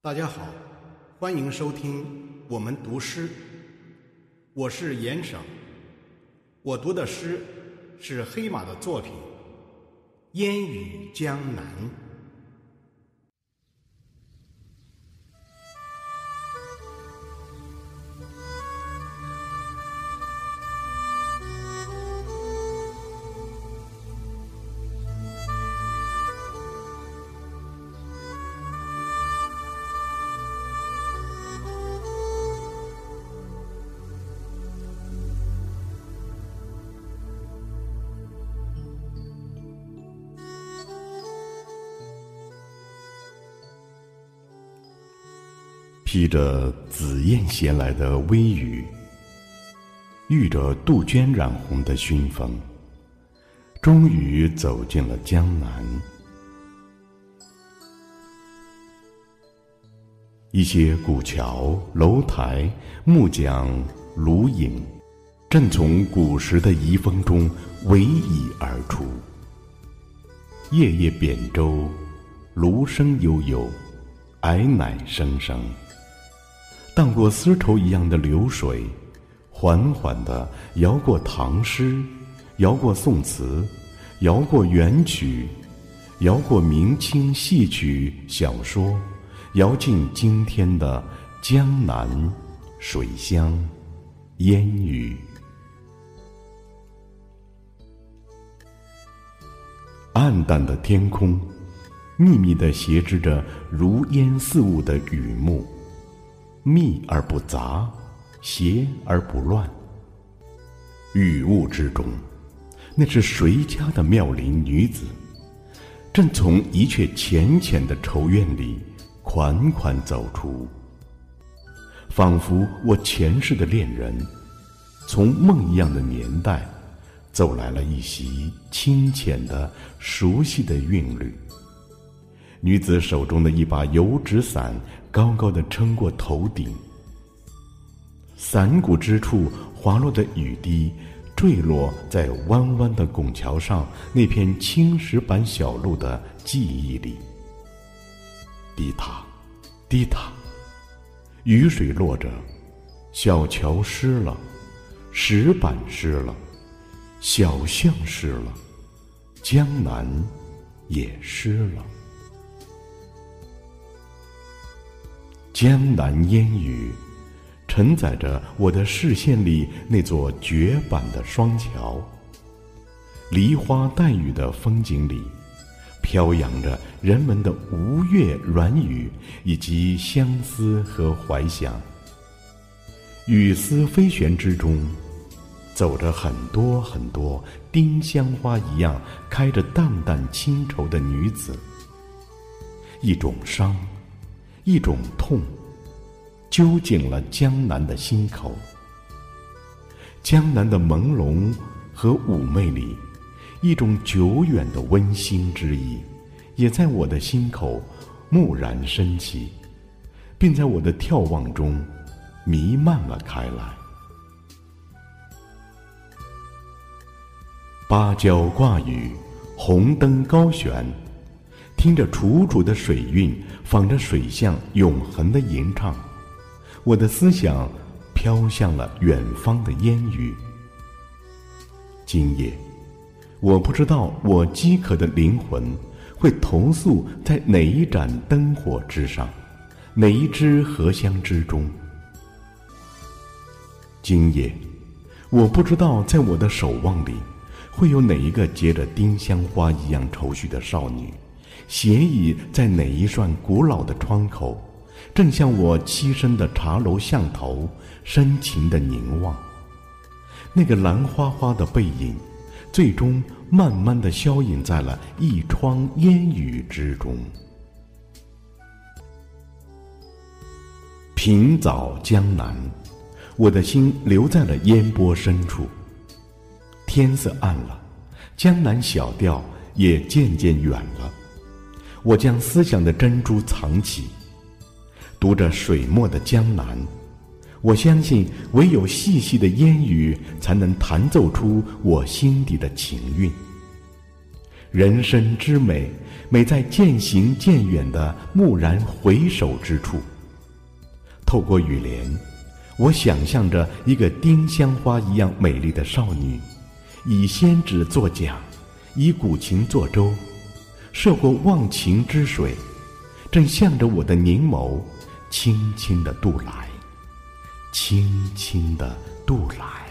大家好，欢迎收听我们读诗。我是严省，我读的诗是黑马的作品《烟雨江南》。披着紫燕衔来的微雨，遇着杜鹃染红的熏风，终于走进了江南。一些古桥、楼台、木桨、芦影，正从古时的遗风中逶迤而出。夜夜扁舟，芦声悠悠，矮乃声声。荡过丝绸一样的流水，缓缓地摇过唐诗，摇过宋词，摇过元曲，摇过明清戏曲小说，摇进今天的江南水乡烟雨。暗淡的天空，密密地斜织着如烟似雾的雨幕。密而不杂，邪而不乱。雨雾之中，那是谁家的妙龄女子，正从一阙浅浅的愁怨里款款走出。仿佛我前世的恋人，从梦一样的年代，走来了一袭清浅的、熟悉的韵律。女子手中的一把油纸伞。高高的撑过头顶，伞骨之处滑落的雨滴，坠落在弯弯的拱桥上那片青石板小路的记忆里。滴答，滴答，雨水落着，小桥湿了，石板湿了，小巷湿了，江南也湿了。江南烟雨，承载着我的视线里那座绝版的双桥。梨花带雨的风景里，飘扬着人们的吴越软语以及相思和怀想。雨丝飞旋之中，走着很多很多丁香花一样开着淡淡清愁的女子。一种伤。一种痛，揪紧了江南的心口。江南的朦胧和妩媚里，一种久远的温馨之意，也在我的心口蓦然升起，并在我的眺望中弥漫了开来。芭蕉挂雨，红灯高悬。听着楚楚的水韵，仿着水巷永恒的吟唱，我的思想飘向了远方的烟雨。今夜，我不知道我饥渴的灵魂会投宿在哪一盏灯火之上，哪一支荷香之中。今夜，我不知道在我的守望里，会有哪一个结着丁香花一样愁绪的少女。斜倚在哪一扇古老的窗口，正向我栖身的茶楼巷头深情的凝望。那个蓝花花的背影，最终慢慢的消隐在了一窗烟雨之中。平早江南，我的心留在了烟波深处。天色暗了，江南小调也渐渐远了。我将思想的珍珠藏起，读着水墨的江南，我相信唯有细细的烟雨才能弹奏出我心底的情韵。人生之美，美在渐行渐远的蓦然回首之处。透过雨帘，我想象着一个丁香花一样美丽的少女，以仙纸作桨，以古琴作舟，涉过忘情之水，正向着我的凝眸，轻轻的渡来，轻轻的渡来。